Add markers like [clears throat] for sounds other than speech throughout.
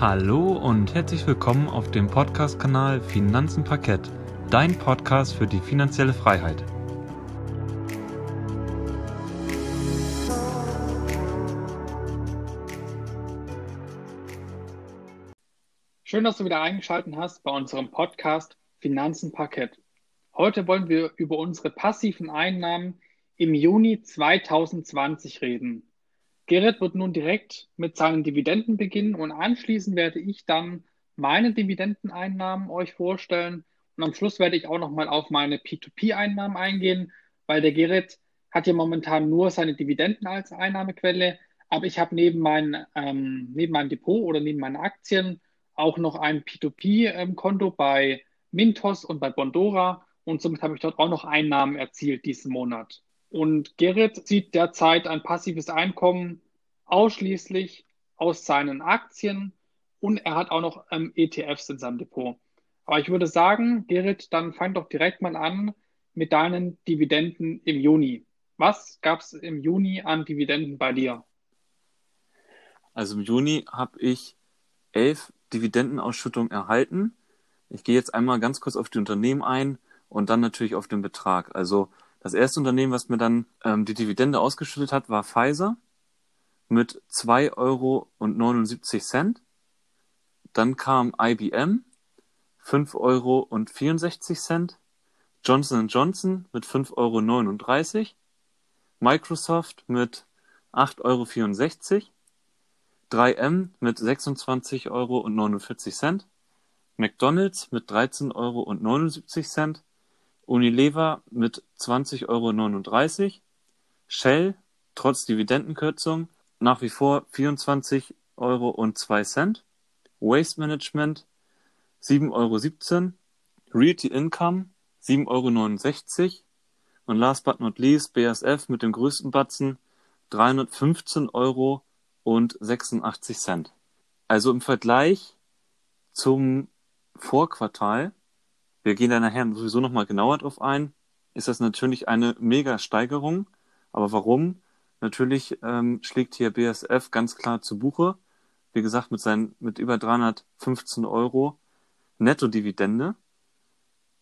Hallo und herzlich willkommen auf dem Podcast-Kanal Finanzen Parkett, dein Podcast für die finanzielle Freiheit. Schön, dass du wieder eingeschaltet hast bei unserem Podcast Finanzen Parkett. Heute wollen wir über unsere passiven Einnahmen im Juni 2020 reden. Gerrit wird nun direkt mit seinen Dividenden beginnen und anschließend werde ich dann meine Dividendeneinnahmen euch vorstellen und am Schluss werde ich auch nochmal auf meine P2P-Einnahmen eingehen, weil der Gerrit hat ja momentan nur seine Dividenden als Einnahmequelle, aber ich habe neben, mein, ähm, neben meinem Depot oder neben meinen Aktien auch noch ein P2P-Konto ähm, bei Mintos und bei Bondora und somit habe ich dort auch noch Einnahmen erzielt diesen Monat. Und Gerrit zieht derzeit ein passives Einkommen ausschließlich aus seinen Aktien und er hat auch noch ähm, ETFs in seinem Depot. Aber ich würde sagen, Gerrit, dann fang doch direkt mal an mit deinen Dividenden im Juni. Was gab es im Juni an Dividenden bei dir? Also im Juni habe ich elf Dividendenausschüttungen erhalten. Ich gehe jetzt einmal ganz kurz auf die Unternehmen ein und dann natürlich auf den Betrag. Also das erste Unternehmen, was mir dann ähm, die Dividende ausgeschüttet hat, war Pfizer mit 2,79 Euro. Dann kam IBM 5,64 Euro. Johnson Johnson mit 5,39 Euro. Microsoft mit 8,64 Euro. 3M mit 26,49 Euro. McDonald's mit 13,79 Euro. Unilever mit 20,39 Euro, Shell trotz Dividendenkürzung nach wie vor 24,02 Euro Waste Management 7,17 Euro, Realty Income 7,69 Euro und last but not least BASF mit dem größten Batzen 315 Euro und 86 Cent. Also im Vergleich zum Vorquartal wir gehen da nachher sowieso nochmal genauer drauf ein, ist das natürlich eine Mega-Steigerung. Aber warum? Natürlich ähm, schlägt hier BSF ganz klar zu Buche. Wie gesagt, mit seinen, mit über 315 Euro Netto-Dividende.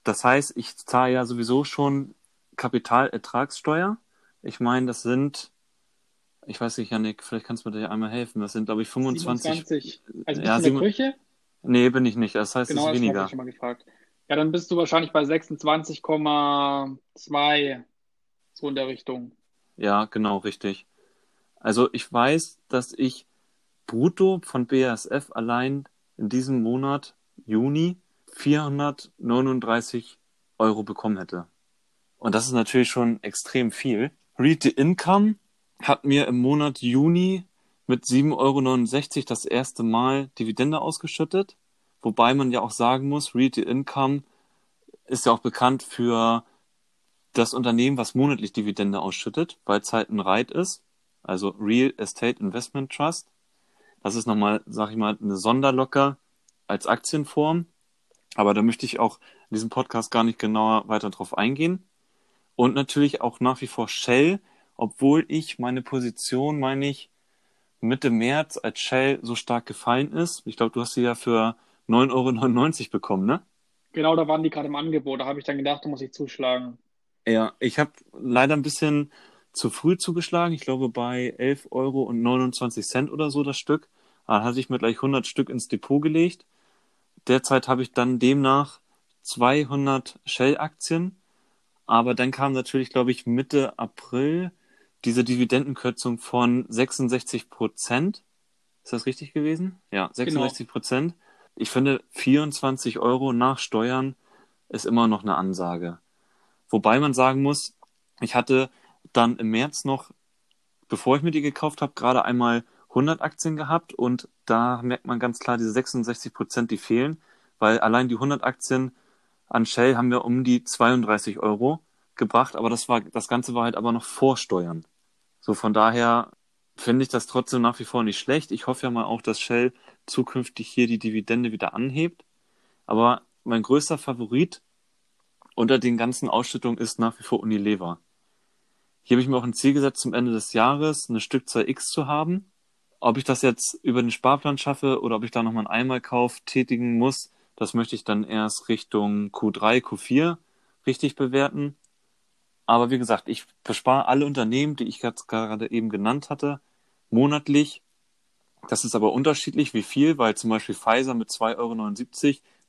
Das heißt, ich zahle ja sowieso schon Kapitalertragssteuer. Ich meine, das sind, ich weiß nicht, Janik, vielleicht kannst du mir da einmal helfen. Das sind, glaube ich, 25. 27. Also bist ja, du in der Küche? Nee, bin ich nicht. Das heißt, genau, es ist weniger. Genau, das habe ich schon mal gefragt. Ja, dann bist du wahrscheinlich bei 26,2, so in der Richtung. Ja, genau, richtig. Also ich weiß, dass ich brutto von BASF allein in diesem Monat, Juni, 439 Euro bekommen hätte. Und das ist natürlich schon extrem viel. Read the Income hat mir im Monat Juni mit 7,69 Euro das erste Mal Dividende ausgeschüttet. Wobei man ja auch sagen muss, Realty Income ist ja auch bekannt für das Unternehmen, was monatlich Dividende ausschüttet, weil es halt ein REIT ist, also Real Estate Investment Trust. Das ist nochmal, sag ich mal, eine Sonderlocker als Aktienform. Aber da möchte ich auch in diesem Podcast gar nicht genauer weiter drauf eingehen. Und natürlich auch nach wie vor Shell, obwohl ich meine Position, meine ich, Mitte März, als Shell so stark gefallen ist. Ich glaube, du hast sie ja für 9,99 Euro bekommen, ne? Genau, da waren die gerade im Angebot. Da habe ich dann gedacht, da muss ich zuschlagen. Ja, ich habe leider ein bisschen zu früh zugeschlagen. Ich glaube bei 11 Euro und 29 Cent oder so das Stück. Da hatte ich mir gleich 100 Stück ins Depot gelegt. Derzeit habe ich dann demnach 200 Shell-Aktien. Aber dann kam natürlich, glaube ich, Mitte April diese Dividendenkürzung von 66 Prozent. Ist das richtig gewesen? Ja, 66 Prozent. Genau ich finde, 24 Euro nach Steuern ist immer noch eine Ansage. Wobei man sagen muss, ich hatte dann im März noch, bevor ich mir die gekauft habe, gerade einmal 100 Aktien gehabt und da merkt man ganz klar diese 66 Prozent, die fehlen, weil allein die 100 Aktien an Shell haben wir um die 32 Euro gebracht, aber das war, das Ganze war halt aber noch vor Steuern. So von daher finde ich das trotzdem nach wie vor nicht schlecht. Ich hoffe ja mal auch, dass Shell zukünftig hier die Dividende wieder anhebt. Aber mein größter Favorit unter den ganzen Ausschüttungen ist nach wie vor Unilever. Hier habe ich mir auch ein Ziel gesetzt, zum Ende des Jahres eine Stückzahl X zu haben. ob ich das jetzt über den Sparplan schaffe oder ob ich da nochmal einen Einmalkauf tätigen muss, das möchte ich dann erst Richtung Q3, Q4 richtig bewerten. Aber wie gesagt, ich bespare alle Unternehmen, die ich gerade eben genannt hatte, monatlich. Das ist aber unterschiedlich, wie viel, weil zum Beispiel Pfizer mit 2,79 Euro,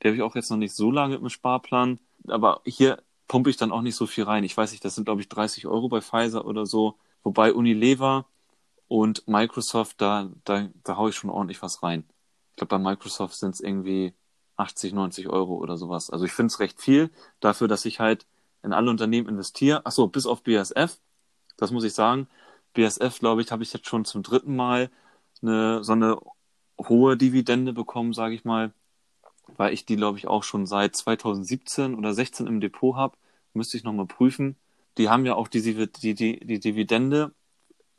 der habe ich auch jetzt noch nicht so lange im Sparplan. Aber hier pumpe ich dann auch nicht so viel rein. Ich weiß nicht, das sind glaube ich 30 Euro bei Pfizer oder so. Wobei Unilever und Microsoft, da, da, da haue ich schon ordentlich was rein. Ich glaube, bei Microsoft sind es irgendwie 80, 90 Euro oder sowas. Also ich finde es recht viel dafür, dass ich halt in alle Unternehmen investiere. Achso, bis auf BSF. Das muss ich sagen. BSF, glaube ich, habe ich jetzt schon zum dritten Mal eine, so eine hohe Dividende bekommen, sage ich mal, weil ich die, glaube ich, auch schon seit 2017 oder 16 im Depot habe. Müsste ich nochmal prüfen. Die haben ja auch die, die, die, die Dividende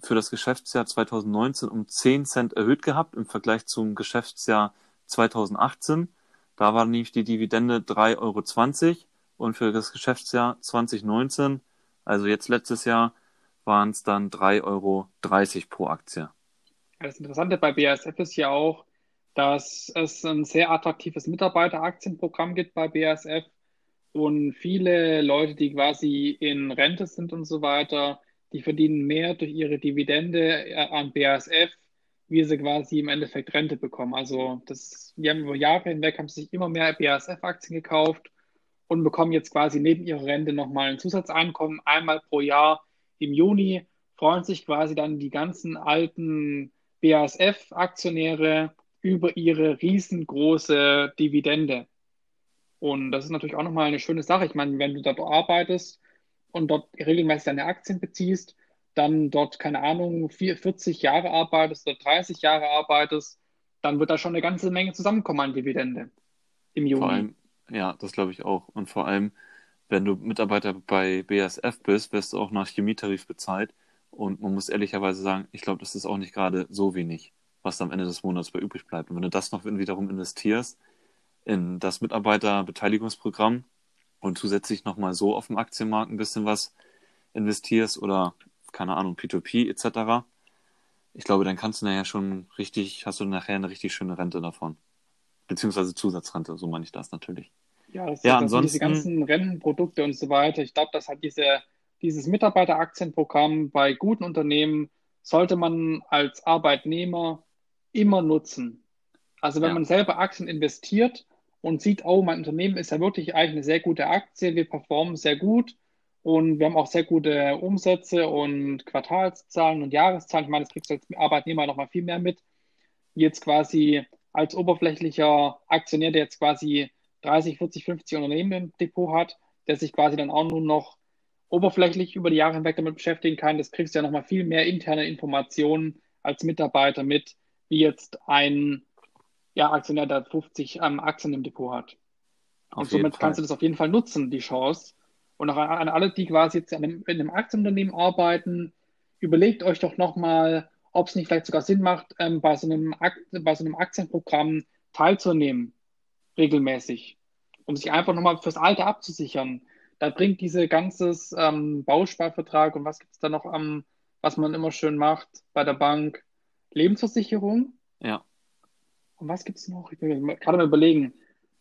für das Geschäftsjahr 2019 um 10 Cent erhöht gehabt im Vergleich zum Geschäftsjahr 2018. Da war nämlich die Dividende 3,20 Euro und für das Geschäftsjahr 2019, also jetzt letztes Jahr, waren es dann 3,30 Euro pro Aktie. Das Interessante bei BASF ist ja auch, dass es ein sehr attraktives Mitarbeiteraktienprogramm gibt bei BASF und viele Leute, die quasi in Rente sind und so weiter, die verdienen mehr durch ihre Dividende äh, an BASF, wie sie quasi im Endeffekt Rente bekommen. Also das, die haben über Jahre hinweg haben sich immer mehr BASF-Aktien gekauft und bekommen jetzt quasi neben ihrer Rente nochmal ein Zusatzeinkommen einmal pro Jahr im Juni. Freuen sich quasi dann die ganzen alten BASF-Aktionäre über ihre riesengroße Dividende. Und das ist natürlich auch nochmal eine schöne Sache. Ich meine, wenn du dort arbeitest und dort regelmäßig deine Aktien beziehst, dann dort, keine Ahnung, 40 Jahre arbeitest oder 30 Jahre arbeitest, dann wird da schon eine ganze Menge zusammenkommen an Dividende im Juni. Vor allem, ja, das glaube ich auch. Und vor allem, wenn du Mitarbeiter bei BASF bist, wirst du auch nach Chemietarif bezahlt. Und man muss ehrlicherweise sagen, ich glaube, das ist auch nicht gerade so wenig, was am Ende des Monats bei übrig bleibt. Und wenn du das noch wiederum investierst in das Mitarbeiterbeteiligungsprogramm und zusätzlich nochmal so auf dem Aktienmarkt ein bisschen was investierst oder, keine Ahnung, P2P etc., ich glaube, dann kannst du nachher schon richtig, hast du nachher eine richtig schöne Rente davon. Beziehungsweise Zusatzrente, so meine ich das natürlich. Ja, das ja, ansonsten, diese ganzen Rentenprodukte und so weiter. Ich glaube, das hat diese, dieses Mitarbeiteraktienprogramm bei guten Unternehmen sollte man als Arbeitnehmer immer nutzen. Also wenn ja. man selber Aktien investiert und sieht, oh, mein Unternehmen ist ja wirklich eigentlich eine sehr gute Aktie, wir performen sehr gut und wir haben auch sehr gute Umsätze und Quartalszahlen und Jahreszahlen. Ich meine, das kriegst du als Arbeitnehmer noch mal viel mehr mit. Jetzt quasi als oberflächlicher Aktionär, der jetzt quasi 30, 40, 50 Unternehmen im Depot hat, der sich quasi dann auch nur noch oberflächlich über die Jahre hinweg damit beschäftigen kann. Das kriegst du ja noch mal viel mehr interne Informationen als Mitarbeiter mit, wie jetzt ein ja, Aktionär, der 50 ähm, Aktien im Depot hat. Auf und somit kannst du das auf jeden Fall nutzen, die Chance. Und auch an, an alle, die quasi jetzt in einem, in einem Aktienunternehmen arbeiten, überlegt euch doch nochmal, ob es nicht vielleicht sogar Sinn macht, ähm, bei, so einem bei so einem Aktienprogramm teilzunehmen, regelmäßig, um sich einfach nochmal fürs Alter abzusichern. Da bringt diese ganzes ähm, Bausparvertrag und was gibt es da noch am, was man immer schön macht bei der Bank? Lebensversicherung. Ja. Und was gibt es noch? Ich bin gerade mal überlegen.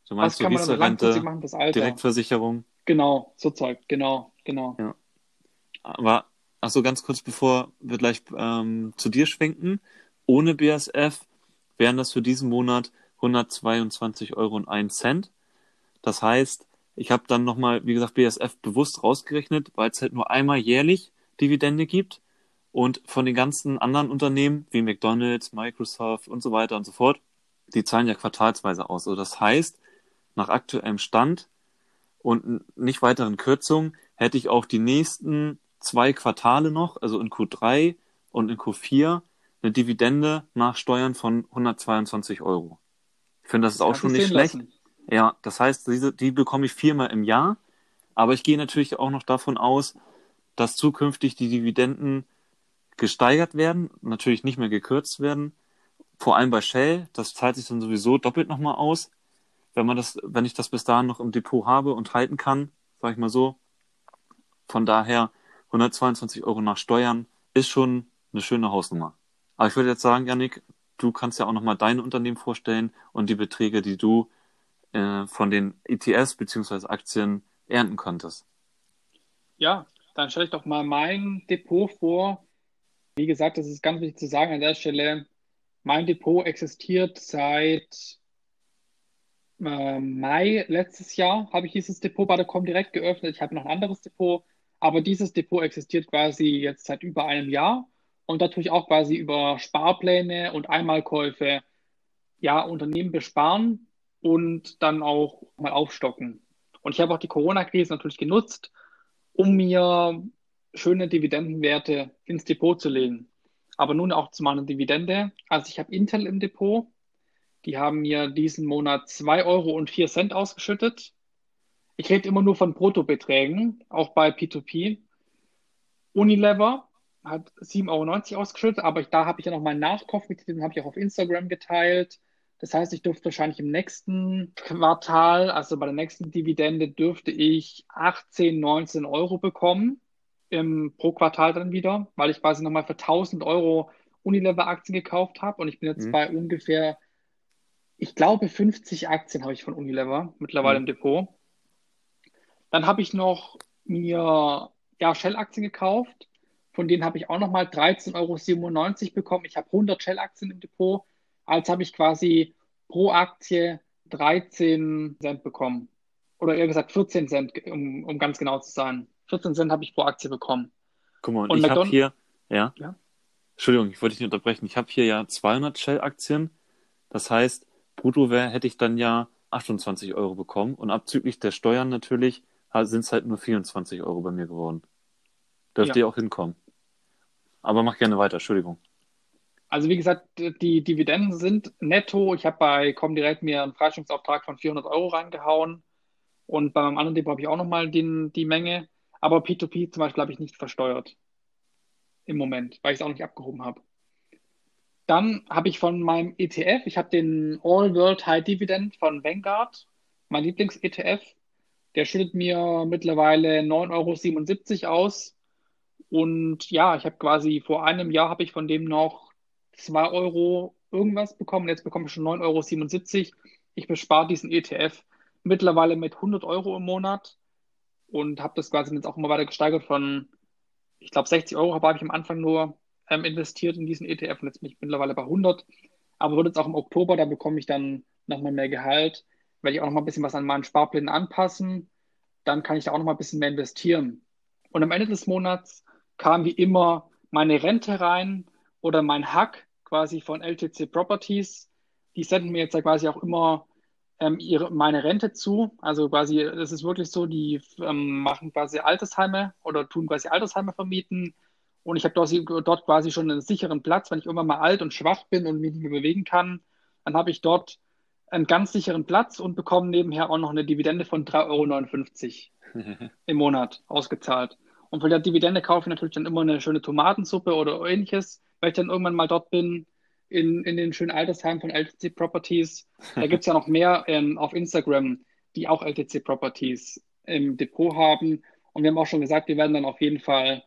Du meinst was kann man Rente, machen, das Alter? Direktversicherung? Genau, so Zeug, genau, genau. Ja. Aber, achso, ganz kurz, bevor wir gleich ähm, zu dir schwenken. Ohne BSF wären das für diesen Monat 122 Euro und 1 Cent. Das heißt, ich habe dann nochmal, wie gesagt, BSF bewusst rausgerechnet, weil es halt nur einmal jährlich Dividende gibt. Und von den ganzen anderen Unternehmen wie McDonald's, Microsoft und so weiter und so fort die zahlen ja quartalsweise aus. Also das heißt, nach aktuellem Stand und nicht weiteren Kürzungen hätte ich auch die nächsten zwei Quartale noch, also in Q3 und in Q4, eine Dividende nach Steuern von 122 Euro. Ich finde, das ist auch schon nicht schlecht. Lassen. Ja, das heißt, diese, die bekomme ich viermal im Jahr. Aber ich gehe natürlich auch noch davon aus, dass zukünftig die Dividenden gesteigert werden, natürlich nicht mehr gekürzt werden vor allem bei Shell, das zahlt sich dann sowieso doppelt nochmal aus. Wenn man das, wenn ich das bis dahin noch im Depot habe und halten kann, sag ich mal so. Von daher 122 Euro nach Steuern ist schon eine schöne Hausnummer. Aber ich würde jetzt sagen, Janik, du kannst ja auch nochmal dein Unternehmen vorstellen und die Beträge, die du äh, von den ETS bzw. Aktien ernten konntest. Ja, dann stelle ich doch mal mein Depot vor. Wie gesagt, das ist ganz wichtig zu sagen an der Stelle. Mein Depot existiert seit äh, Mai letztes Jahr, habe ich dieses Depot bei der Comdirect geöffnet. Ich habe noch ein anderes Depot, aber dieses Depot existiert quasi jetzt seit über einem Jahr. Und da tue ich auch quasi über Sparpläne und Einmalkäufe ja, Unternehmen besparen und dann auch mal aufstocken. Und ich habe auch die Corona-Krise natürlich genutzt, um mir schöne Dividendenwerte ins Depot zu legen. Aber nun auch zu meiner Dividende. Also ich habe Intel im Depot. Die haben mir diesen Monat 2 Euro und 4 Cent ausgeschüttet. Ich rede immer nur von Bruttobeträgen, auch bei P2P. Unilever hat 7,90 Euro ausgeschüttet, aber ich, da habe ich ja noch mal einen Nachkauf mit, den habe ich auch auf Instagram geteilt. Das heißt, ich dürfte wahrscheinlich im nächsten Quartal, also bei der nächsten Dividende, dürfte ich 18, 19 Euro bekommen im, pro Quartal dann wieder, weil ich quasi nochmal für 1000 Euro Unilever-Aktien gekauft habe und ich bin jetzt mhm. bei ungefähr, ich glaube, 50 Aktien habe ich von Unilever mittlerweile mhm. im Depot. Dann habe ich noch mir ja, Shell-Aktien gekauft von denen habe ich auch nochmal 13,97 Euro bekommen. Ich habe 100 Shell-Aktien im Depot. Als habe ich quasi pro Aktie 13 Cent bekommen. Oder eher gesagt 14 Cent, um, um ganz genau zu sein. 14 Cent habe ich pro Aktie bekommen. Guck mal, und, und ich habe hier, ja? ja? Entschuldigung, ich wollte dich nicht unterbrechen. Ich habe hier ja 200 Shell-Aktien. Das heißt, brutto wär, hätte ich dann ja 28 Euro bekommen. Und abzüglich der Steuern natürlich sind es halt nur 24 Euro bei mir geworden. Dürfte ja. auch hinkommen. Aber mach gerne weiter, Entschuldigung. Also wie gesagt, die Dividenden sind netto. Ich habe bei Comdirect mir einen Freistellungsauftrag von 400 Euro reingehauen und bei meinem anderen Depot habe ich auch nochmal die Menge. Aber P2P zum Beispiel habe ich nicht versteuert im Moment, weil ich es auch nicht abgehoben habe. Dann habe ich von meinem ETF, ich habe den All World High Dividend von Vanguard, mein Lieblings-ETF. Der schüttet mir mittlerweile 9,77 Euro aus und ja, ich habe quasi vor einem Jahr habe ich von dem noch 2 Euro irgendwas bekommen. Jetzt bekomme ich schon 9,77 Euro. Ich bespare diesen ETF mittlerweile mit 100 Euro im Monat und habe das quasi jetzt auch immer weiter gesteigert von, ich glaube, 60 Euro habe ich am Anfang nur ähm, investiert in diesen ETF und jetzt bin ich mittlerweile bei 100. Aber wird jetzt auch im Oktober, da bekomme ich dann nochmal mehr Gehalt, werde ich auch nochmal ein bisschen was an meinen Sparplänen anpassen. Dann kann ich da auch nochmal ein bisschen mehr investieren. Und am Ende des Monats kam wie immer meine Rente rein oder mein Hack quasi von LTC Properties. Die senden mir jetzt ja quasi auch immer ähm, ihre, meine Rente zu. Also quasi, es ist wirklich so, die ähm, machen quasi Altersheime oder tun quasi Altersheime vermieten. Und ich habe dort, dort quasi schon einen sicheren Platz. Wenn ich irgendwann mal alt und schwach bin und mich nicht mehr bewegen kann, dann habe ich dort einen ganz sicheren Platz und bekomme nebenher auch noch eine Dividende von 3,59 Euro [laughs] im Monat ausgezahlt. Und von der Dividende kaufe ich natürlich dann immer eine schöne Tomatensuppe oder ähnliches, weil ich dann irgendwann mal dort bin, in, in den schönen Altersheimen von LTC Properties. Da gibt es ja noch mehr ähm, auf Instagram, die auch LTC Properties im Depot haben. Und wir haben auch schon gesagt, wir werden dann auf jeden Fall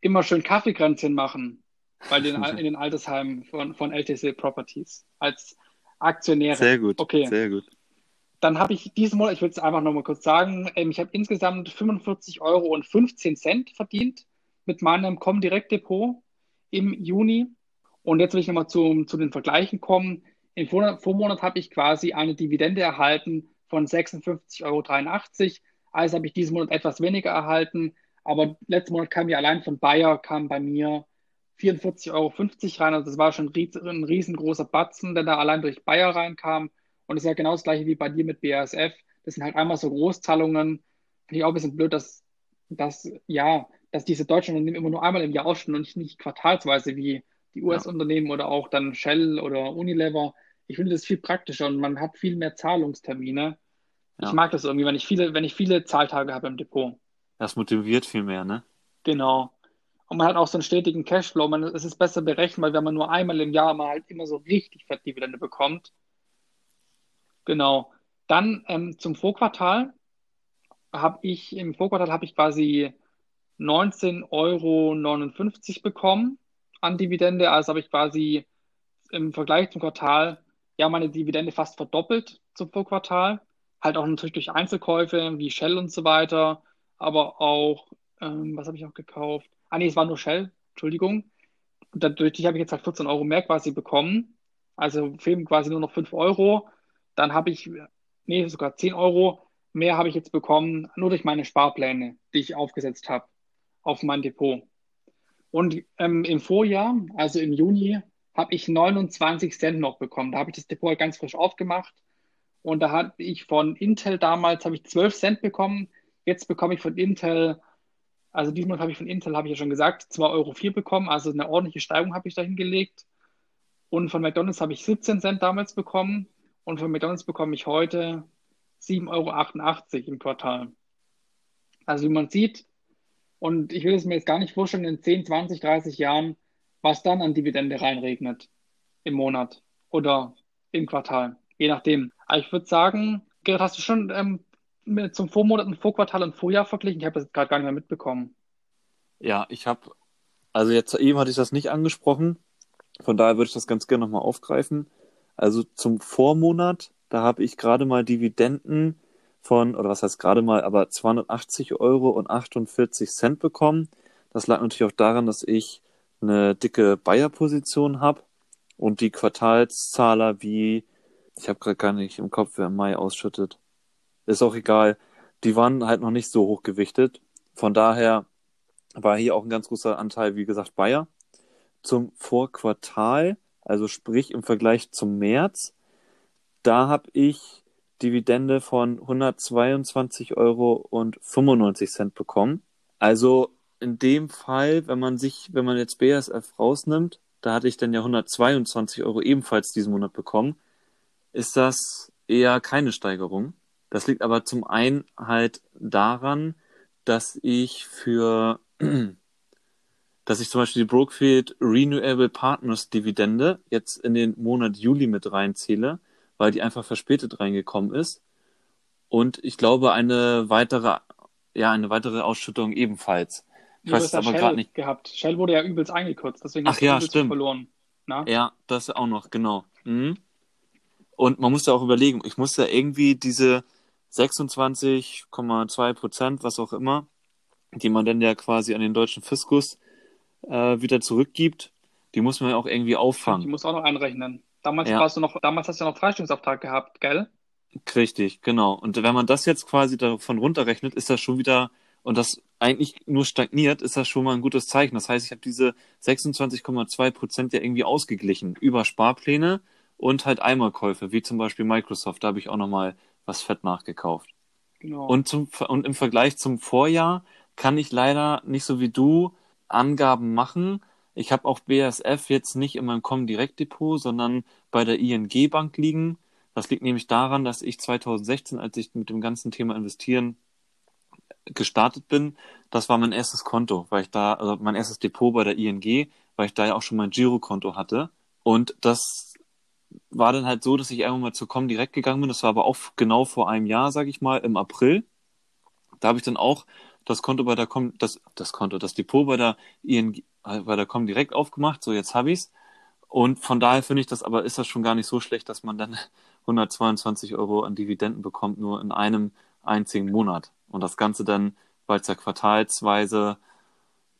immer schön Kaffeekränzchen machen bei den, in den Altersheimen von, von LTC Properties als Aktionäre. Sehr gut. Okay. Sehr gut. Dann habe ich diesen Monat, ich will es einfach nochmal kurz sagen, ähm, ich habe insgesamt 45 Euro und 15 Cent verdient mit meinem Comdirect Depot im Juni. Und jetzt will ich nochmal zu, zu den Vergleichen kommen. Im Vor Vormonat habe ich quasi eine Dividende erhalten von 56,83 Euro. Also habe ich diesen Monat etwas weniger erhalten. Aber letzten Monat kam ja allein von Bayer, kam bei mir 44,50 Euro rein. Also das war schon ein riesengroßer Batzen, der da allein durch Bayer reinkam. Und es ist ja genau das gleiche wie bei dir mit BASF. Das sind halt einmal so Großzahlungen. Finde ich auch ein bisschen blöd, dass, dass, ja, dass diese deutschen Unternehmen immer nur einmal im Jahr ausstehen und nicht, nicht quartalsweise wie die US-Unternehmen ja. oder auch dann Shell oder Unilever. Ich finde das viel praktischer und man hat viel mehr Zahlungstermine. Ja. Ich mag das irgendwie, wenn ich viele, wenn ich viele Zahltage habe im Depot. Das motiviert viel mehr, ne? Genau. Und man hat auch so einen stetigen Cashflow. Man, es ist besser berechnet, weil wenn man nur einmal im Jahr mal halt immer so richtig fett Dividende bekommt, Genau. Dann ähm, zum Vorquartal habe ich, im Vorquartal habe ich quasi 19,59 Euro bekommen an Dividende. Also habe ich quasi im Vergleich zum Quartal ja meine Dividende fast verdoppelt zum Vorquartal. Halt auch natürlich durch Einzelkäufe wie Shell und so weiter, aber auch, ähm, was habe ich auch gekauft? Ah nee, es war nur Shell, Entschuldigung. Und dadurch habe ich jetzt halt 14 Euro mehr quasi bekommen. Also fehlen quasi nur noch 5 Euro. Dann habe ich, nee, sogar 10 Euro mehr habe ich jetzt bekommen, nur durch meine Sparpläne, die ich aufgesetzt habe auf mein Depot. Und ähm, im Vorjahr, also im Juni, habe ich 29 Cent noch bekommen. Da habe ich das Depot halt ganz frisch aufgemacht. Und da habe ich von Intel damals ich 12 Cent bekommen. Jetzt bekomme ich von Intel, also diesmal habe ich von Intel, habe ich ja schon gesagt, 2,04 Euro bekommen. Also eine ordentliche Steigung habe ich da hingelegt. Und von McDonalds habe ich 17 Cent damals bekommen. Und von McDonalds bekomme ich heute 7,88 Euro im Quartal. Also wie man sieht, und ich will es mir jetzt gar nicht vorstellen, in 10, 20, 30 Jahren, was dann an Dividende reinregnet im Monat oder im Quartal, je nachdem. Aber ich würde sagen, Gerrit, hast du schon ähm, zum Vormonat, ein Vorquartal und Vorjahr verglichen? Ich habe das gerade gar nicht mehr mitbekommen. Ja, ich habe, also jetzt eben hatte ich das nicht angesprochen, von daher würde ich das ganz gerne nochmal aufgreifen. Also zum Vormonat, da habe ich gerade mal Dividenden von, oder was heißt gerade mal, aber 280 Euro und 48 Cent bekommen. Das lag natürlich auch daran, dass ich eine dicke Bayer-Position habe und die Quartalszahler wie, ich habe gerade gar nicht im Kopf, wer im Mai ausschüttet. Ist auch egal. Die waren halt noch nicht so hoch gewichtet. Von daher war hier auch ein ganz großer Anteil, wie gesagt, Bayer. Zum Vorquartal, also sprich im Vergleich zum März, da habe ich Dividende von 122 Euro und 95 Cent bekommen. Also in dem Fall, wenn man sich, wenn man jetzt BASF rausnimmt, da hatte ich dann ja 122 Euro ebenfalls diesen Monat bekommen, ist das eher keine Steigerung. Das liegt aber zum einen halt daran, dass ich für, [clears throat] dass ich zum Beispiel die Brookfield Renewable Partners Dividende jetzt in den Monat Juli mit reinzähle weil die einfach verspätet reingekommen ist. Und ich glaube, eine weitere, ja, eine weitere Ausschüttung ebenfalls. Ich weiß es aber gerade nicht. Gehabt. Shell wurde ja übelst eingekürzt, deswegen Ach ja, stimmt. verloren. Na? Ja, das auch noch, genau. Mhm. Und man muss ja auch überlegen, ich muss ja irgendwie diese 26,2 Prozent, was auch immer, die man dann ja quasi an den deutschen Fiskus äh, wieder zurückgibt, die muss man ja auch irgendwie auffangen. Die muss auch noch einrechnen. Damals ja. warst du noch, damals hast du ja noch Freistellungsauftrag gehabt, gell? Richtig, genau. Und wenn man das jetzt quasi davon runterrechnet, ist das schon wieder, und das eigentlich nur stagniert, ist das schon mal ein gutes Zeichen. Das heißt, ich habe diese 26,2 Prozent ja irgendwie ausgeglichen über Sparpläne und halt Eimerkäufe, wie zum Beispiel Microsoft. Da habe ich auch nochmal was fett nachgekauft. Genau. Und, zum, und im Vergleich zum Vorjahr kann ich leider nicht so wie du Angaben machen, ich habe auch BASF jetzt nicht in meinem Comdirect Depot, sondern bei der ING Bank liegen. Das liegt nämlich daran, dass ich 2016, als ich mit dem ganzen Thema investieren gestartet bin, das war mein erstes Konto, weil ich da, also mein erstes Depot bei der ING, weil ich da ja auch schon mein Girokonto hatte. Und das war dann halt so, dass ich irgendwann mal zu Comdirect gegangen bin. Das war aber auch genau vor einem Jahr, sage ich mal, im April. Da habe ich dann auch das Konto bei der Com, das, das Konto, das Depot bei der ING, bei der Com direkt aufgemacht. So, jetzt habe ich's. Und von daher finde ich das aber, ist das schon gar nicht so schlecht, dass man dann [laughs] 122 Euro an Dividenden bekommt, nur in einem einzigen Monat. Und das Ganze dann, weil es ja quartalsweise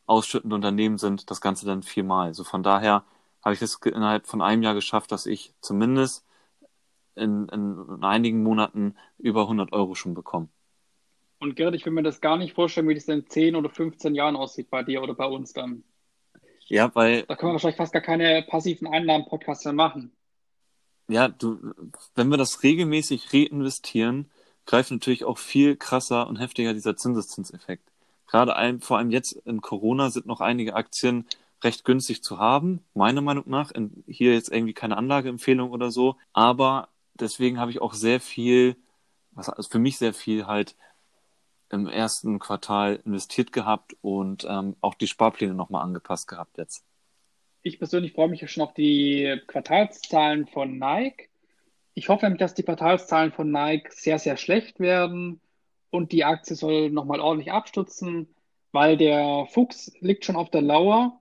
ausschüttende Unternehmen sind, das Ganze dann viermal. So von daher habe ich es innerhalb von einem Jahr geschafft, dass ich zumindest in, in, in einigen Monaten über 100 Euro schon bekomme. Und Gerrit, ich will mir das gar nicht vorstellen, wie das in 10 oder 15 Jahren aussieht bei dir oder bei uns dann. Ja, weil. Da können wir wahrscheinlich fast gar keine passiven Einnahmen-Podcasts mehr machen. Ja, du, wenn wir das regelmäßig reinvestieren, greift natürlich auch viel krasser und heftiger dieser Zinseszinseffekt. Gerade ein, vor allem jetzt in Corona sind noch einige Aktien recht günstig zu haben, meiner Meinung nach. In, hier jetzt irgendwie keine Anlageempfehlung oder so. Aber deswegen habe ich auch sehr viel, was also für mich sehr viel halt im ersten Quartal investiert gehabt und ähm, auch die Sparpläne nochmal angepasst gehabt jetzt. Ich persönlich freue mich ja schon auf die Quartalszahlen von Nike. Ich hoffe nämlich, dass die Quartalszahlen von Nike sehr, sehr schlecht werden und die Aktie soll nochmal ordentlich abstützen, weil der Fuchs liegt schon auf der Lauer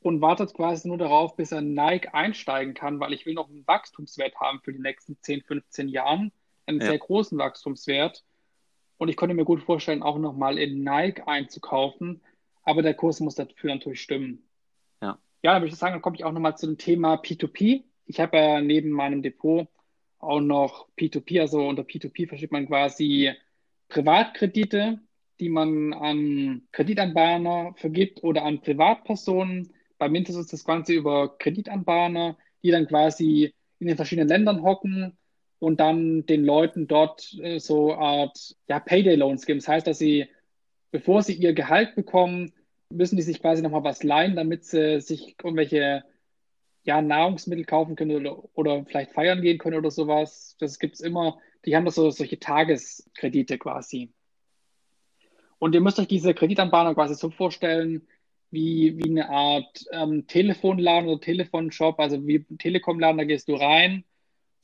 und wartet quasi nur darauf, bis er Nike einsteigen kann, weil ich will noch einen Wachstumswert haben für die nächsten 10, 15 Jahren, einen ja. sehr großen Wachstumswert. Und ich konnte mir gut vorstellen, auch nochmal in Nike einzukaufen, aber der Kurs muss dafür natürlich stimmen. Ja, ja dann würde ich sagen, dann komme ich auch nochmal zu dem Thema P2P. Ich habe ja neben meinem Depot auch noch P2P, also unter P2P versteht man quasi Privatkredite, die man an Kreditanbahner vergibt oder an Privatpersonen. Bei Mintos ist das Ganze über Kreditanbahner, die dann quasi in den verschiedenen Ländern hocken und dann den Leuten dort äh, so Art ja, Payday-Loans geben. Das heißt, dass sie, bevor sie ihr Gehalt bekommen, müssen die sich quasi nochmal was leihen, damit sie sich irgendwelche ja, Nahrungsmittel kaufen können oder, oder vielleicht feiern gehen können oder sowas. Das gibt es immer. Die haben das so solche Tageskredite quasi. Und ihr müsst euch diese Kreditanbahner quasi so vorstellen, wie, wie eine Art ähm, Telefonladen oder Telefonshop, also wie ein Telekomladen, da gehst du rein,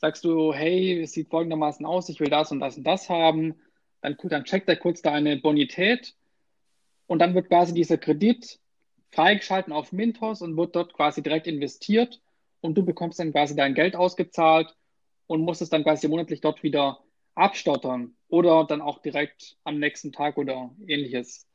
sagst du, hey, es sieht folgendermaßen aus, ich will das und das und das haben, dann, dann checkt er kurz deine Bonität. Und dann wird quasi dieser Kredit freigeschalten auf Mintos und wird dort quasi direkt investiert. Und du bekommst dann quasi dein Geld ausgezahlt und musst es dann quasi monatlich dort wieder abstottern oder dann auch direkt am nächsten Tag oder ähnliches.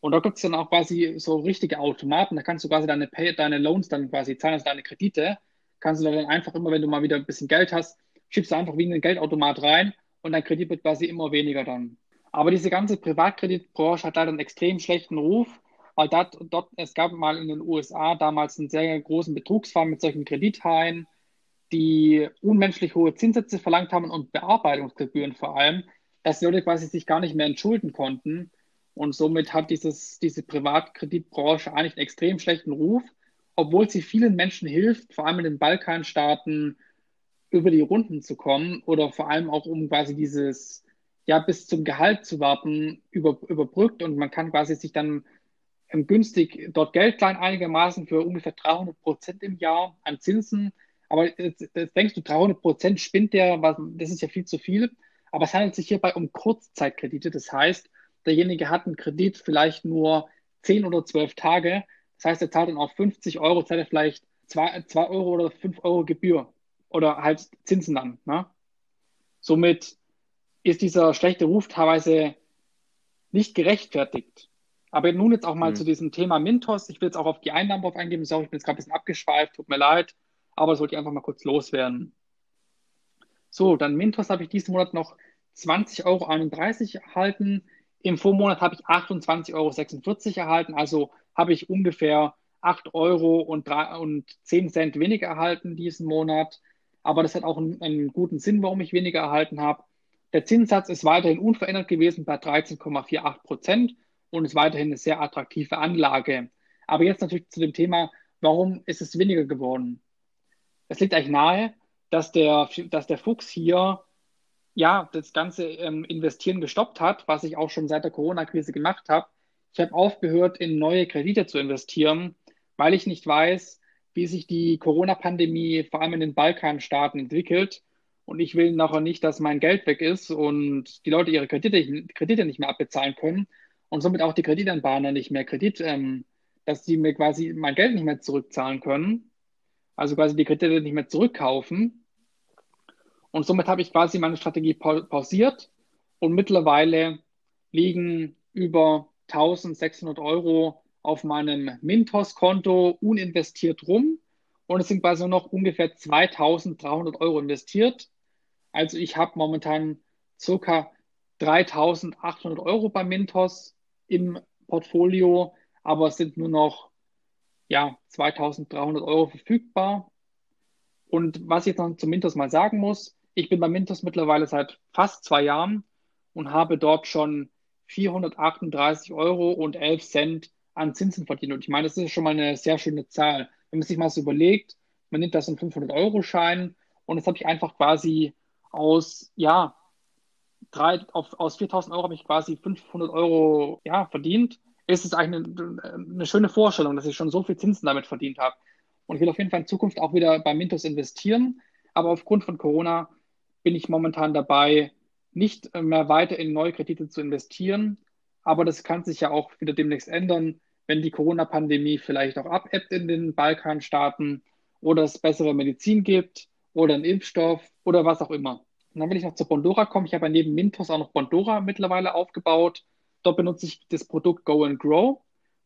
Und da gibt es dann auch quasi so richtige Automaten, da kannst du quasi deine, Pay, deine Loans dann quasi zahlen, also deine Kredite, kannst du dann einfach immer, wenn du mal wieder ein bisschen Geld hast, schiebst du einfach wie in den Geldautomat rein und dein Kredit wird quasi immer weniger dann. Aber diese ganze Privatkreditbranche hat leider einen extrem schlechten Ruf, weil dat, dort, es gab mal in den USA damals einen sehr großen Betrugsfall mit solchen Kredithaien, die unmenschlich hohe Zinssätze verlangt haben und Bearbeitungsgebühren vor allem, dass die Leute quasi sich gar nicht mehr entschulden konnten. Und somit hat dieses, diese Privatkreditbranche eigentlich einen extrem schlechten Ruf, obwohl sie vielen Menschen hilft, vor allem in den Balkanstaaten über die Runden zu kommen oder vor allem auch um quasi dieses, ja, bis zum Gehalt zu warten, über, überbrückt und man kann quasi sich dann günstig dort Geld leihen einigermaßen für ungefähr 300 Prozent im Jahr an Zinsen. Aber jetzt, jetzt denkst du, 300 Prozent spinnt der, das ist ja viel zu viel. Aber es handelt sich hierbei um Kurzzeitkredite. Das heißt, derjenige hat einen Kredit vielleicht nur 10 oder 12 Tage. Das heißt, er zahlt dann auf 50 Euro, zahlt er vielleicht 2, 2 Euro oder 5 Euro Gebühr oder halt Zinsen dann. Ne? Somit ist dieser schlechte Ruf teilweise nicht gerechtfertigt. Aber nun jetzt auch mal mhm. zu diesem Thema Mintos. Ich will jetzt auch auf die Einnahmen drauf eingeben. Sorry, ich bin jetzt gerade ein bisschen abgeschweift, tut mir leid. Aber das wollte ich einfach mal kurz loswerden. So, dann Mintos habe ich diesen Monat noch 20,31 Euro erhalten. Im Vormonat habe ich 28,46 Euro erhalten. Also habe ich ungefähr 8 Euro und, 3, und 10 Cent weniger erhalten diesen Monat. Aber das hat auch einen, einen guten Sinn, warum ich weniger erhalten habe. Der Zinssatz ist weiterhin unverändert gewesen bei 13,48 Prozent und ist weiterhin eine sehr attraktive Anlage. Aber jetzt natürlich zu dem Thema, warum ist es weniger geworden? Es liegt eigentlich nahe, dass der, dass der Fuchs hier ja das ganze ähm, Investieren gestoppt hat, was ich auch schon seit der Corona-Krise gemacht habe. Ich habe aufgehört, in neue Kredite zu investieren, weil ich nicht weiß, wie sich die Corona-Pandemie vor allem in den Balkanstaaten entwickelt. Und ich will nachher nicht, dass mein Geld weg ist und die Leute ihre Kredite, Kredite nicht mehr abbezahlen können und somit auch die Kreditanbahner nicht mehr Kredit, ähm, dass sie mir quasi mein Geld nicht mehr zurückzahlen können, also quasi die Kredite nicht mehr zurückkaufen. Und somit habe ich quasi meine Strategie pausiert und mittlerweile liegen über 1600 Euro auf meinem Mintos-Konto uninvestiert rum und es sind quasi nur noch ungefähr 2300 Euro investiert. Also ich habe momentan circa 3800 Euro bei Mintos im Portfolio, aber es sind nur noch ja, 2300 Euro verfügbar. Und was ich noch zum Mintos mal sagen muss, ich bin bei Mintos mittlerweile seit fast zwei Jahren und habe dort schon 438 Euro und 11 Cent an Zinsen verdient. Und ich meine, das ist schon mal eine sehr schöne Zahl. Wenn man sich mal so überlegt, man nimmt das in 500-Euro-Schein und das habe ich einfach quasi aus, ja, drei, auf, aus 4000 Euro habe ich quasi 500 Euro ja, verdient. Ist es eigentlich eine, eine schöne Vorstellung, dass ich schon so viel Zinsen damit verdient habe. Und ich will auf jeden Fall in Zukunft auch wieder bei Mintos investieren. Aber aufgrund von Corona bin ich momentan dabei, nicht mehr weiter in neue Kredite zu investieren. Aber das kann sich ja auch wieder demnächst ändern, wenn die Corona-Pandemie vielleicht auch abebbt in den Balkanstaaten oder es bessere Medizin gibt oder einen Impfstoff oder was auch immer. Und dann will ich noch zu Bondora kommen. Ich habe neben Mintos auch noch Bondora mittlerweile aufgebaut. Dort benutze ich das Produkt Go and Grow.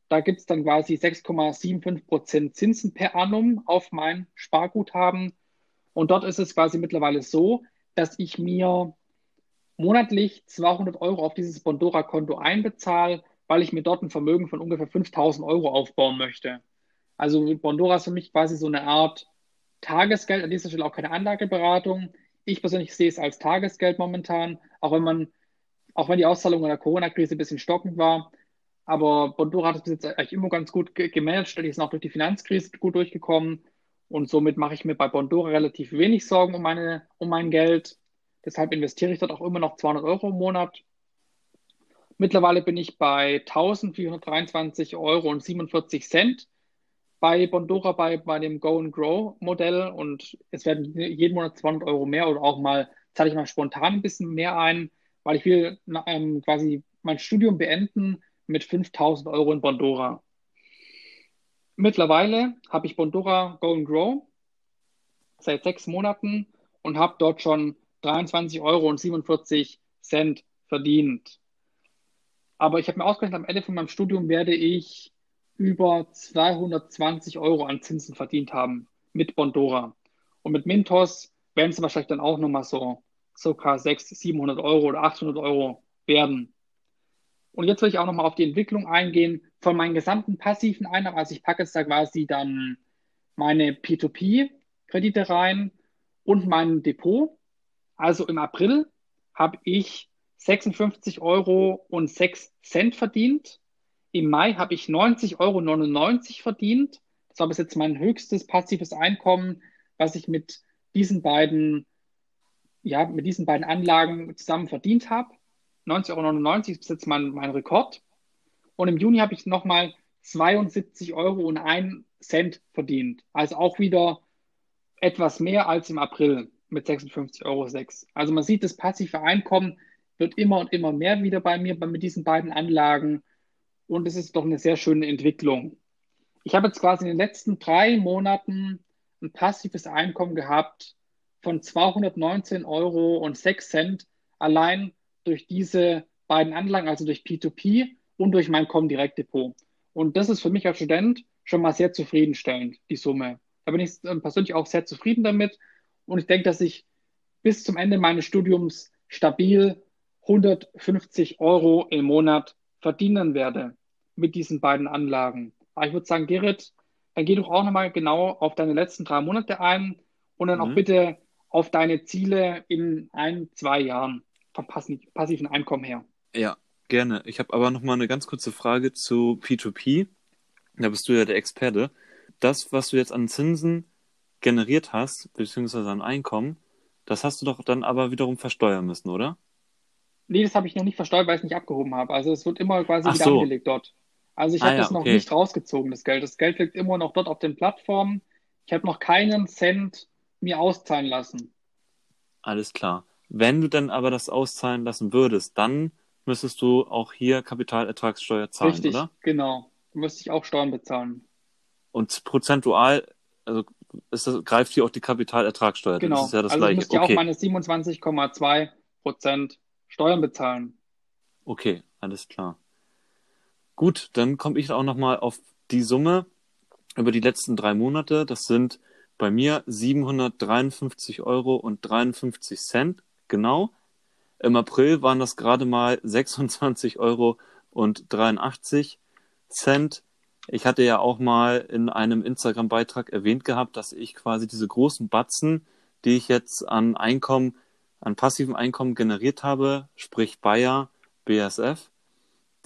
Da gibt es dann quasi 6,75% Zinsen per annum auf mein Sparguthaben. Und dort ist es quasi mittlerweile so, dass ich mir monatlich 200 Euro auf dieses Bondora-Konto einbezahle, weil ich mir dort ein Vermögen von ungefähr 5000 Euro aufbauen möchte. Also Bondora ist für mich quasi so eine Art Tagesgeld, an dieser Stelle auch keine Anlageberatung. Ich persönlich sehe es als Tagesgeld momentan, auch wenn man, auch wenn die Auszahlung in der Corona-Krise ein bisschen stockend war. Aber Bondora hat es bis jetzt eigentlich immer ganz gut gemanagt. Die sind auch durch die Finanzkrise gut durchgekommen. Und somit mache ich mir bei Bondora relativ wenig Sorgen um, meine, um mein Geld. Deshalb investiere ich dort auch immer noch 200 Euro im Monat. Mittlerweile bin ich bei 1423 Euro und 47 Cent bei Bondora bei, bei dem Go and Grow Modell und es werden jeden Monat 200 Euro mehr oder auch mal zahle ich mal spontan ein bisschen mehr ein, weil ich will ähm, quasi mein Studium beenden mit 5000 Euro in Bondora. Mittlerweile habe ich Bondora Go and Grow seit sechs Monaten und habe dort schon 23 Euro und 47 Cent verdient. Aber ich habe mir ausgerechnet, am Ende von meinem Studium werde ich über 220 Euro an Zinsen verdient haben mit Bondora. Und mit Mintos werden es wahrscheinlich dann auch nochmal so circa 600, 700 Euro oder 800 Euro werden. Und jetzt will ich auch nochmal auf die Entwicklung eingehen von meinen gesamten passiven Einnahmen. Also ich packe jetzt da quasi dann meine P2P-Kredite rein und mein Depot. Also im April habe ich 56 Euro und 6 Cent verdient. Im Mai habe ich 90,99 Euro verdient. Das war bis jetzt mein höchstes passives Einkommen, was ich mit diesen beiden, ja, mit diesen beiden Anlagen zusammen verdient habe. 90,99 Euro ist bis jetzt mein, mein Rekord. Und im Juni habe ich nochmal 72 Euro und 1 Cent verdient. Also auch wieder etwas mehr als im April mit 56,06 Euro. Also man sieht, das passive Einkommen wird immer und immer mehr wieder bei mir mit diesen beiden Anlagen. Und es ist doch eine sehr schöne Entwicklung. Ich habe jetzt quasi in den letzten drei Monaten ein passives Einkommen gehabt von 219 Euro und 6 Cent allein durch diese beiden Anlagen, also durch P2P und durch mein Comdirect Depot. Und das ist für mich als Student schon mal sehr zufriedenstellend, die Summe. Da bin ich ähm, persönlich auch sehr zufrieden damit. Und ich denke, dass ich bis zum Ende meines Studiums stabil 150 Euro im Monat verdienen werde mit diesen beiden Anlagen. Aber ich würde sagen, Gerrit, dann geh doch auch nochmal genau auf deine letzten drei Monate ein und dann mhm. auch bitte auf deine Ziele in ein, zwei Jahren vom passiven Einkommen her. Ja, gerne. Ich habe aber nochmal eine ganz kurze Frage zu P2P. Da bist du ja der Experte. Das, was du jetzt an Zinsen generiert hast, beziehungsweise an Einkommen, das hast du doch dann aber wiederum versteuern müssen, oder? Nee, das habe ich noch nicht versteuert, weil ich es nicht abgehoben habe. Also es wird immer quasi Ach wieder so. angelegt dort. Also ich ah, habe ja, das noch okay. nicht rausgezogen, das Geld. Das Geld liegt immer noch dort auf den Plattformen. Ich habe noch keinen Cent mir auszahlen lassen. Alles klar. Wenn du dann aber das auszahlen lassen würdest, dann müsstest du auch hier Kapitalertragssteuer zahlen, Richtig, oder? genau. Müsste ich auch Steuern bezahlen. Und prozentual, also das, greift hier auch die Kapitalertragssteuer. Genau. Das ist ja das also gleiche. ich okay. auch meine 27,2 Prozent Steuern bezahlen. Okay, alles klar. Gut, dann komme ich auch nochmal auf die Summe über die letzten drei Monate. Das sind bei mir 753 Euro und 53 Cent, genau. Im April waren das gerade mal 26 Euro und 83 Cent. Ich hatte ja auch mal in einem Instagram-Beitrag erwähnt gehabt, dass ich quasi diese großen Batzen, die ich jetzt an Einkommen, an passivem Einkommen generiert habe, sprich Bayer, BSF,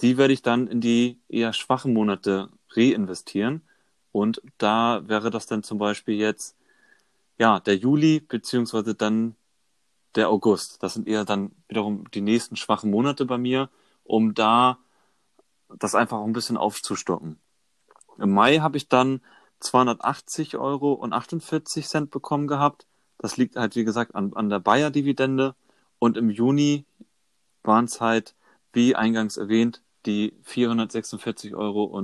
die werde ich dann in die eher schwachen Monate reinvestieren. Und da wäre das dann zum Beispiel jetzt, ja, der Juli, beziehungsweise dann der August. Das sind eher dann wiederum die nächsten schwachen Monate bei mir, um da das einfach ein bisschen aufzustocken. Im Mai habe ich dann 280 Euro und 48 Cent bekommen gehabt. Das liegt halt, wie gesagt, an, an der Bayer-Dividende. Und im Juni waren es halt, wie eingangs erwähnt, die 446,22 Euro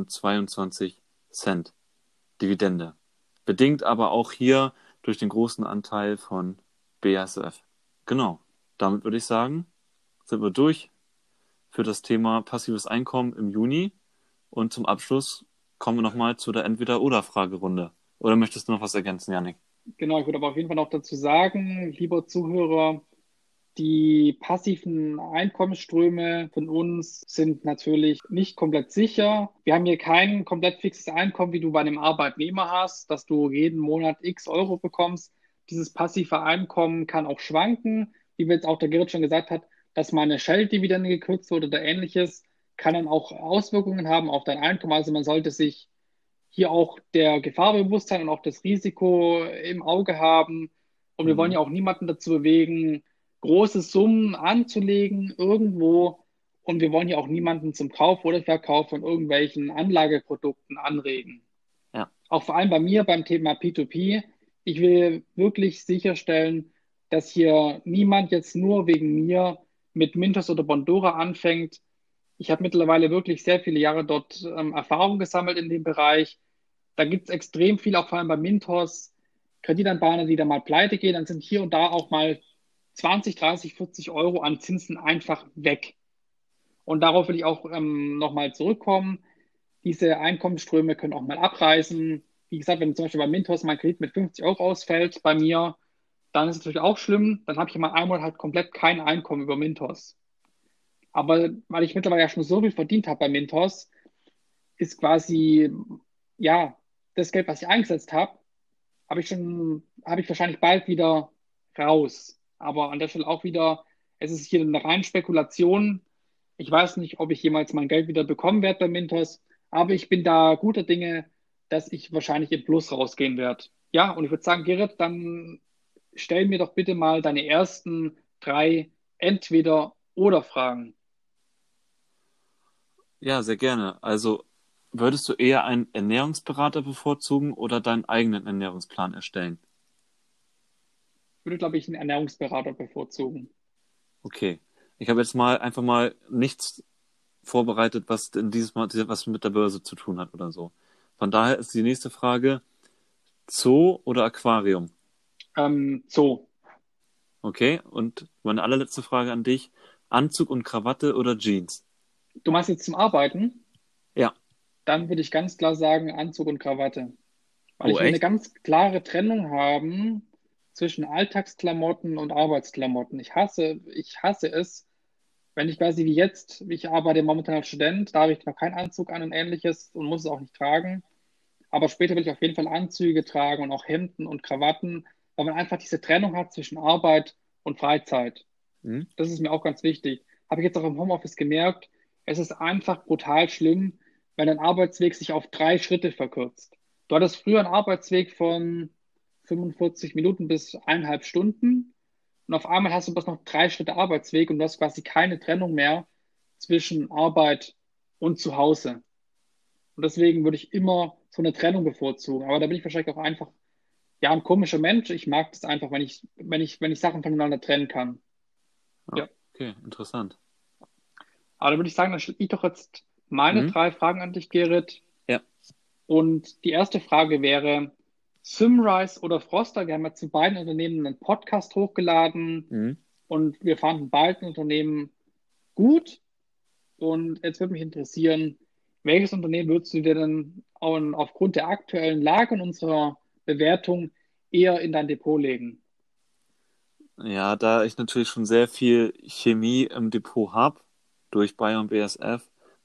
Dividende. Bedingt aber auch hier durch den großen Anteil von BASF. Genau. Damit würde ich sagen, sind wir durch für das Thema passives Einkommen im Juni. Und zum Abschluss kommen wir nochmal zu der Entweder-Oder-Fragerunde. Oder möchtest du noch was ergänzen, Janik? Genau, ich würde aber auf jeden Fall noch dazu sagen, lieber Zuhörer, die passiven Einkommensströme von uns sind natürlich nicht komplett sicher. Wir haben hier kein komplett fixes Einkommen, wie du bei einem Arbeitnehmer hast, dass du jeden Monat x Euro bekommst. Dieses passive Einkommen kann auch schwanken, wie jetzt auch der Gerrit schon gesagt hat, dass meine Shell-Dividende gekürzt wurde oder ähnliches, kann dann auch Auswirkungen haben auf dein Einkommen. Also man sollte sich hier auch der Gefahr bewusst sein und auch das Risiko im Auge haben. Und wir mhm. wollen ja auch niemanden dazu bewegen, große Summen anzulegen irgendwo. Und wir wollen ja auch niemanden zum Kauf oder Verkauf von irgendwelchen Anlageprodukten anregen. Ja. Auch vor allem bei mir beim Thema P2P. Ich will wirklich sicherstellen, dass hier niemand jetzt nur wegen mir mit Mintos oder Bondora anfängt. Ich habe mittlerweile wirklich sehr viele Jahre dort ähm, Erfahrung gesammelt in dem Bereich. Da gibt es extrem viel, auch vor allem bei Mintos, Kreditanbahner, die da mal pleite gehen. Dann sind hier und da auch mal 20, 30, 40 Euro an Zinsen einfach weg. Und darauf will ich auch ähm, nochmal zurückkommen. Diese Einkommensströme können auch mal abreißen. Wie gesagt, wenn zum Beispiel bei Mintos mein Kredit mit 50 Euro ausfällt bei mir, dann ist es natürlich auch schlimm. Dann habe ich mal einmal halt komplett kein Einkommen über Mintos. Aber weil ich mittlerweile ja schon so viel verdient habe bei Mintos, ist quasi, ja, das Geld, was ich eingesetzt habe, habe ich schon, habe ich wahrscheinlich bald wieder raus. Aber an der Stelle auch wieder, es ist hier eine reine Spekulation. Ich weiß nicht, ob ich jemals mein Geld wieder bekommen werde bei Mintos, aber ich bin da guter Dinge, dass ich wahrscheinlich im Plus rausgehen werde. Ja, und ich würde sagen, Gerrit, dann stell mir doch bitte mal deine ersten drei Entweder-Oder-Fragen. Ja, sehr gerne. Also würdest du eher einen Ernährungsberater bevorzugen oder deinen eigenen Ernährungsplan erstellen? würde, glaube ich, einen Ernährungsberater bevorzugen. Okay. Ich habe jetzt mal einfach mal nichts vorbereitet, was dieses Mal was mit der Börse zu tun hat oder so. Von daher ist die nächste Frage Zoo oder Aquarium? Ähm, Zoo. Okay, und meine allerletzte Frage an dich. Anzug und Krawatte oder Jeans? Du meinst jetzt zum Arbeiten? Ja. Dann würde ich ganz klar sagen Anzug und Krawatte. Weil oh, ich will eine ganz klare Trennung haben zwischen Alltagsklamotten und Arbeitsklamotten. Ich hasse, ich hasse es, wenn ich quasi wie jetzt, ich arbeite momentan als Student, da habe ich zwar keinen Anzug an und ähnliches und muss es auch nicht tragen, aber später will ich auf jeden Fall Anzüge tragen und auch Hemden und Krawatten, weil man einfach diese Trennung hat zwischen Arbeit und Freizeit. Mhm. Das ist mir auch ganz wichtig. Habe ich jetzt auch im Homeoffice gemerkt, es ist einfach brutal schlimm, wenn ein Arbeitsweg sich auf drei Schritte verkürzt. Du hattest früher einen Arbeitsweg von 45 Minuten bis eineinhalb Stunden. Und auf einmal hast du bloß noch drei Schritte Arbeitsweg und du hast quasi keine Trennung mehr zwischen Arbeit und Zuhause. Und deswegen würde ich immer so eine Trennung bevorzugen. Aber da bin ich wahrscheinlich auch einfach, ja, ein komischer Mensch. Ich mag das einfach, wenn ich, wenn ich, wenn ich Sachen voneinander trennen kann. Ah, ja. Okay, interessant. Aber da würde ich sagen, dann stelle ich doch jetzt meine mhm. drei Fragen an dich, Gerrit. Ja. Und die erste Frage wäre, Simrise oder Froster, wir haben ja zu beiden Unternehmen einen Podcast hochgeladen mhm. und wir fanden beiden Unternehmen gut. Und jetzt würde mich interessieren, welches Unternehmen würdest du dir denn aufgrund der aktuellen Lage und unserer Bewertung eher in dein Depot legen? Ja, da ich natürlich schon sehr viel Chemie im Depot habe, durch Bayer und BSF,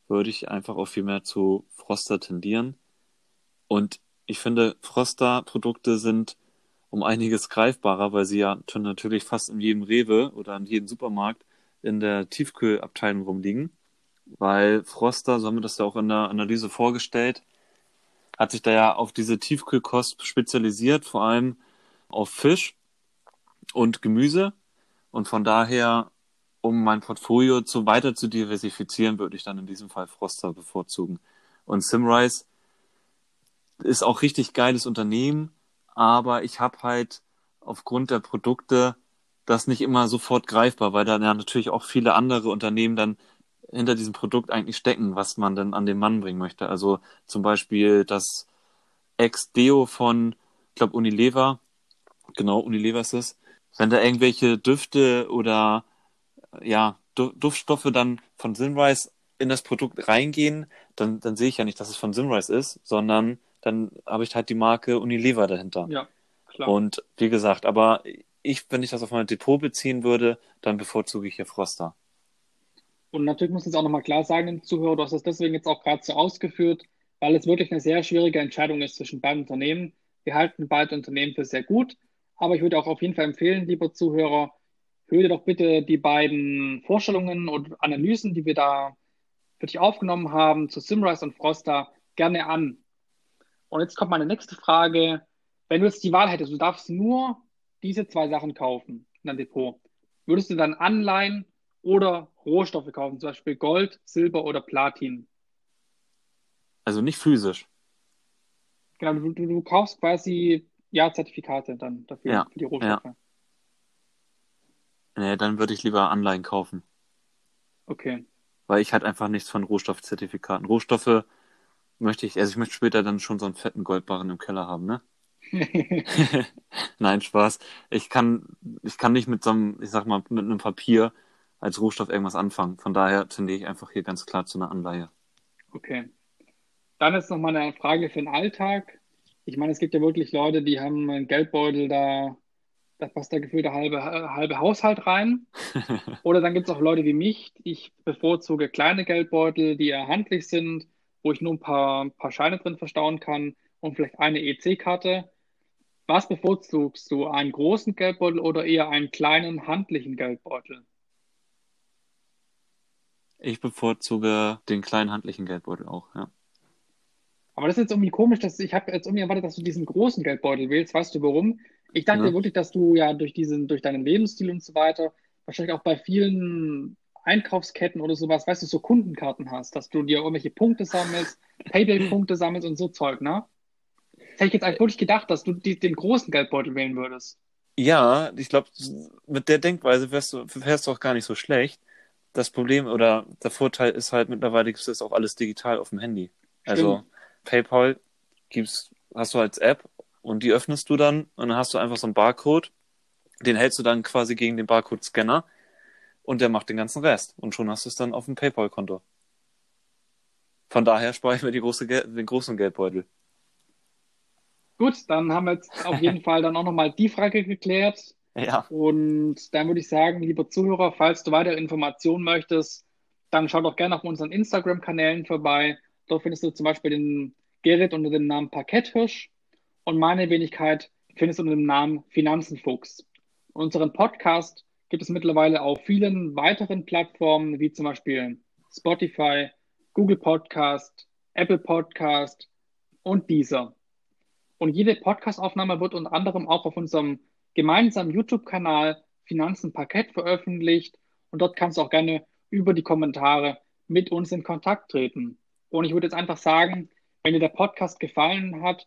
würde ich einfach auch viel mehr zu Froster tendieren. Und ich finde, Froster-Produkte sind um einiges greifbarer, weil sie ja natürlich fast in jedem Rewe oder in jedem Supermarkt in der Tiefkühlabteilung rumliegen. Weil Froster, so haben wir das ja auch in der Analyse vorgestellt, hat sich da ja auf diese Tiefkühlkost spezialisiert, vor allem auf Fisch und Gemüse. Und von daher, um mein Portfolio zu weiter zu diversifizieren, würde ich dann in diesem Fall Froster bevorzugen. Und Simrise ist auch richtig geiles Unternehmen, aber ich habe halt aufgrund der Produkte das nicht immer sofort greifbar, weil dann ja natürlich auch viele andere Unternehmen dann hinter diesem Produkt eigentlich stecken, was man dann an den Mann bringen möchte. Also zum Beispiel das Ex-Deo von, ich glaube, Unilever, genau, Unilever ist es. Wenn da irgendwelche Düfte oder ja, Duftstoffe dann von Simrise in das Produkt reingehen, dann, dann sehe ich ja nicht, dass es von Simrise ist, sondern dann habe ich halt die Marke Unilever dahinter. Ja, klar. Und wie gesagt, aber ich, wenn ich das auf mein Depot beziehen würde, dann bevorzuge ich hier Froster. Und natürlich muss ich es auch nochmal klar sagen, dem Zuhörer, du hast es deswegen jetzt auch gerade so ausgeführt, weil es wirklich eine sehr schwierige Entscheidung ist zwischen beiden Unternehmen. Wir halten beide Unternehmen für sehr gut, aber ich würde auch auf jeden Fall empfehlen, lieber Zuhörer, hör dir doch bitte die beiden Vorstellungen und Analysen, die wir da für dich aufgenommen haben, zu Simrise und Froster, gerne an. Und jetzt kommt meine nächste Frage. Wenn du jetzt die Wahl hättest, du darfst nur diese zwei Sachen kaufen in deinem Depot, würdest du dann Anleihen oder Rohstoffe kaufen, zum Beispiel Gold, Silber oder Platin? Also nicht physisch. Genau, du, du, du kaufst quasi ja Zertifikate dann dafür, ja, für die Rohstoffe. Ja. Nee, dann würde ich lieber Anleihen kaufen. Okay. Weil ich halt einfach nichts von Rohstoffzertifikaten. Rohstoffe möchte ich, also ich möchte später dann schon so einen fetten Goldbarren im Keller haben, ne? [laughs] [laughs] Nein, Spaß. Ich kann, ich kann nicht mit so einem, ich sag mal, mit einem Papier als Rohstoff irgendwas anfangen. Von daher tendiere ich einfach hier ganz klar zu einer Anleihe. Okay. Dann ist noch mal eine Frage für den Alltag. Ich meine, es gibt ja wirklich Leute, die haben einen Geldbeutel, da, da passt da gefühlt der halbe, halbe Haushalt rein. [laughs] Oder dann gibt es auch Leute wie mich. Ich bevorzuge kleine Geldbeutel, die eher handlich sind, wo ich nur ein paar, ein paar Scheine drin verstauen kann und vielleicht eine EC-Karte. Was bevorzugst du, einen großen Geldbeutel oder eher einen kleinen handlichen Geldbeutel? Ich bevorzuge den kleinen handlichen Geldbeutel auch, ja. Aber das ist jetzt irgendwie komisch, dass ich habe jetzt irgendwie erwartet, dass du diesen großen Geldbeutel wählst. Weißt du warum? Ich dachte ja. wirklich, dass du ja durch diesen, durch deinen Lebensstil und so weiter, wahrscheinlich auch bei vielen Einkaufsketten oder sowas, weißt du, so Kundenkarten hast, dass du dir irgendwelche Punkte sammelst, Payback-Punkte sammelst und so Zeug, ne? Das hätte ich jetzt eigentlich wirklich gedacht, dass du die, den großen Geldbeutel wählen würdest. Ja, ich glaube, mit der Denkweise wärst du, wärst du auch gar nicht so schlecht. Das Problem oder der Vorteil ist halt, mittlerweile gibt es auch alles digital auf dem Handy. Also Stimmt. PayPal gibst, hast du als App und die öffnest du dann und dann hast du einfach so einen Barcode. Den hältst du dann quasi gegen den Barcode-Scanner und der macht den ganzen Rest. Und schon hast du es dann auf dem PayPal-Konto. Von daher spare ich mir die große den großen Geldbeutel. Gut, dann haben wir jetzt auf jeden [laughs] Fall dann auch nochmal die Frage geklärt. Ja. Und dann würde ich sagen, lieber Zuhörer, falls du weitere Informationen möchtest, dann schau doch gerne auf unseren Instagram-Kanälen vorbei. Dort findest du zum Beispiel den Gerrit unter dem Namen Parketthirsch und meine Wenigkeit findest du unter dem Namen Finanzenfuchs. Unseren Podcast gibt es mittlerweile auf vielen weiteren Plattformen, wie zum Beispiel Spotify, Google Podcast, Apple Podcast und dieser. Und jede Podcastaufnahme wird unter anderem auch auf unserem gemeinsamen YouTube-Kanal Finanzen Parkett veröffentlicht. Und dort kannst du auch gerne über die Kommentare mit uns in Kontakt treten. Und ich würde jetzt einfach sagen, wenn dir der Podcast gefallen hat,